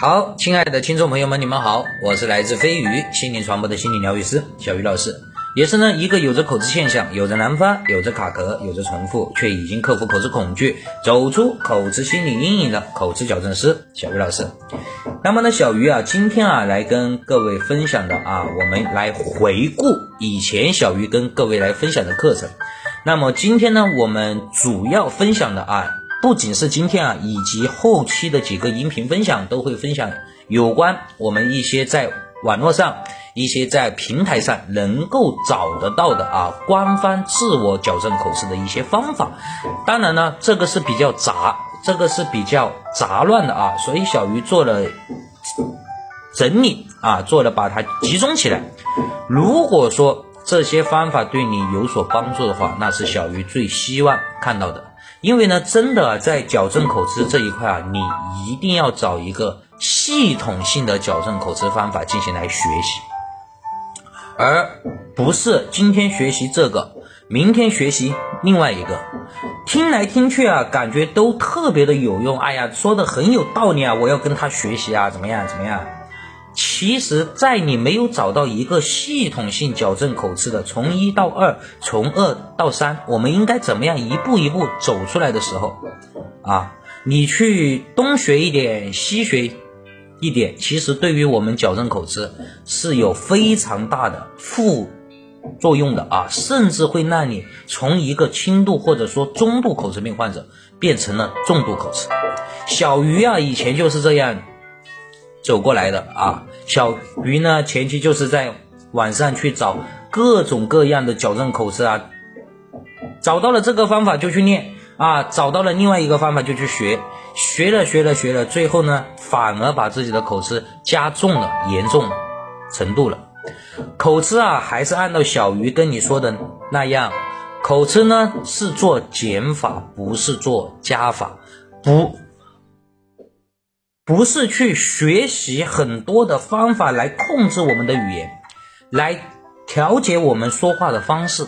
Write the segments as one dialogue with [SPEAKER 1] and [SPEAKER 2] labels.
[SPEAKER 1] 好，亲爱的听众朋友们，你们好，我是来自飞鱼心灵传播的心理疗愈师小鱼老师，也是呢一个有着口吃现象、有着难发、有着卡壳、有着重复，却已经克服口吃恐惧、走出口吃心理阴影的口吃矫正师小鱼老师。那么呢，小鱼啊，今天啊来跟各位分享的啊，我们来回顾以前小鱼跟各位来分享的课程。那么今天呢，我们主要分享的啊。不仅是今天啊，以及后期的几个音频分享都会分享有关我们一些在网络上、一些在平台上能够找得到的啊，官方自我矫正口吃的一些方法。当然呢，这个是比较杂，这个是比较杂乱的啊，所以小鱼做了整理啊，做了把它集中起来。如果说这些方法对你有所帮助的话，那是小鱼最希望看到的。因为呢，真的在矫正口吃这一块啊，你一定要找一个系统性的矫正口吃方法进行来学习，而不是今天学习这个，明天学习另外一个，听来听去啊，感觉都特别的有用。哎呀，说的很有道理啊，我要跟他学习啊，怎么样，怎么样？其实，在你没有找到一个系统性矫正口吃的，从一到二，从二到三，我们应该怎么样一步一步走出来的时候，啊，你去东学一点，西学一点，其实对于我们矫正口吃是有非常大的副作用的啊，甚至会让你从一个轻度或者说中度口吃病患者变成了重度口吃。小鱼啊，以前就是这样。走过来的啊，小鱼呢前期就是在网上去找各种各样的矫正口吃啊，找到了这个方法就去练啊，找到了另外一个方法就去学，学了学了学了，最后呢反而把自己的口吃加重了严重程度了。口吃啊还是按照小鱼跟你说的那样，口吃呢是做减法，不是做加法，不。不是去学习很多的方法来控制我们的语言，来调节我们说话的方式，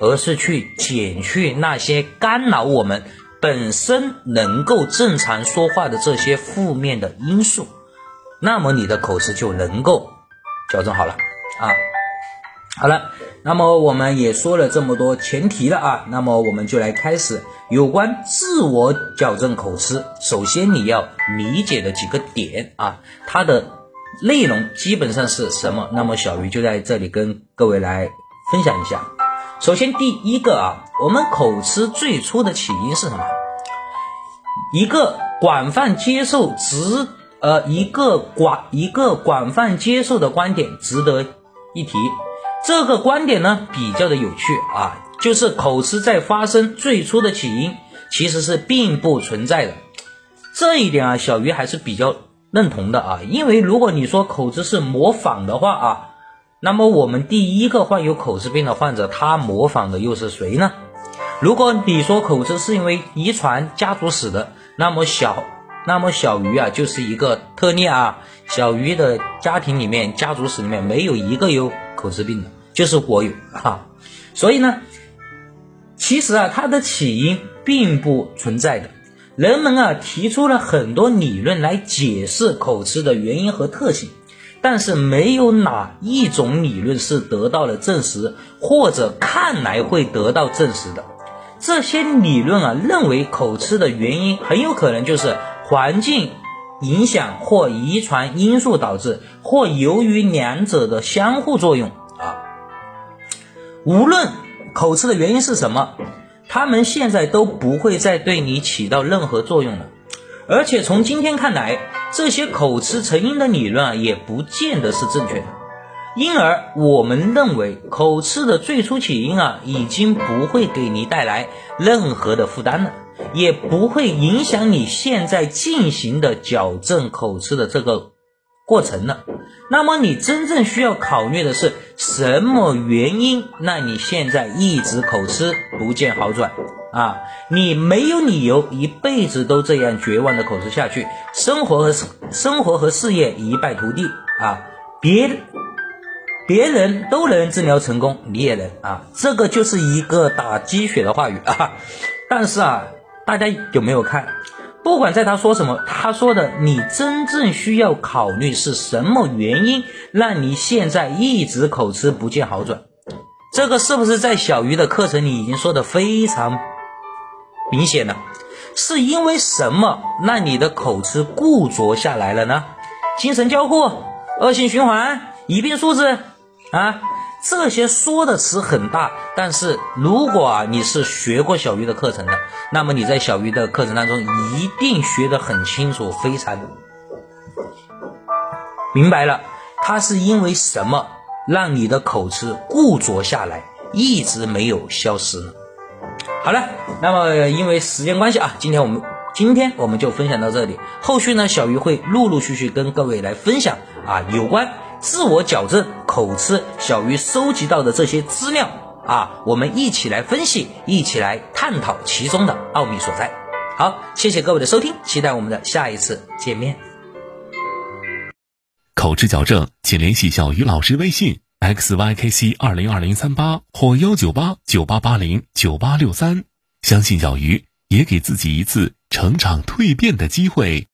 [SPEAKER 1] 而是去减去那些干扰我们本身能够正常说话的这些负面的因素，那么你的口吃就能够矫正好了啊。好了，那么我们也说了这么多前提了啊，那么我们就来开始有关自我矫正口吃。首先你要理解的几个点啊，它的内容基本上是什么？那么小鱼就在这里跟各位来分享一下。首先第一个啊，我们口吃最初的起因是什么？一个广泛接受值呃一个广一个广泛接受的观点值得一提。这个观点呢比较的有趣啊，就是口吃在发生最初的起因其实是并不存在的，这一点啊小鱼还是比较认同的啊，因为如果你说口吃是模仿的话啊，那么我们第一个患有口吃病的患者他模仿的又是谁呢？如果你说口吃是因为遗传家族史的，那么小那么小鱼啊就是一个特例啊，小鱼的家庭里面家族史里面没有一个有。口吃病的，就是我有啊，所以呢，其实啊，它的起因并不存在的。人们啊提出了很多理论来解释口吃的原因和特性，但是没有哪一种理论是得到了证实，或者看来会得到证实的。这些理论啊认为口吃的原因很有可能就是环境。影响或遗传因素导致，或由于两者的相互作用啊。无论口吃的原因是什么，他们现在都不会再对你起到任何作用了。而且从今天看来，这些口吃成因的理论啊，也不见得是正确的。因而，我们认为口吃的最初起因啊，已经不会给你带来任何的负担了。也不会影响你现在进行的矫正口吃的这个过程了。那么你真正需要考虑的是什么原因让你现在一直口吃不见好转啊？你没有理由一辈子都这样绝望的口吃下去，生活和生活和事业一败涂地啊！别别人都能治疗成功，你也能啊！这个就是一个打鸡血的话语啊！但是啊。大家有没有看？不管在他说什么，他说的你真正需要考虑是什么原因让你现在一直口吃不见好转。这个是不是在小鱼的课程里已经说的非常明显了？是因为什么让你的口吃固着下来了呢？精神交互、恶性循环、一病数字啊，这些说的词很大。但是如果啊你是学过小鱼的课程的，那么你在小鱼的课程当中一定学得很清楚，非常明白了。它是因为什么让你的口吃固着下来，一直没有消失呢？好了，那么因为时间关系啊，今天我们今天我们就分享到这里。后续呢，小鱼会陆陆续续跟各位来分享啊，有关自我矫正口吃，小鱼收集到的这些资料啊，我们一起来分析，一起来探讨其中的奥秘所在。好，谢谢各位的收听，期待我们的下一次见面。
[SPEAKER 2] 口吃矫正，请联系小鱼老师微信。xykc 二零二零三八或幺九八九八八零九八六三，相信小鱼，也给自己一次成长蜕变的机会。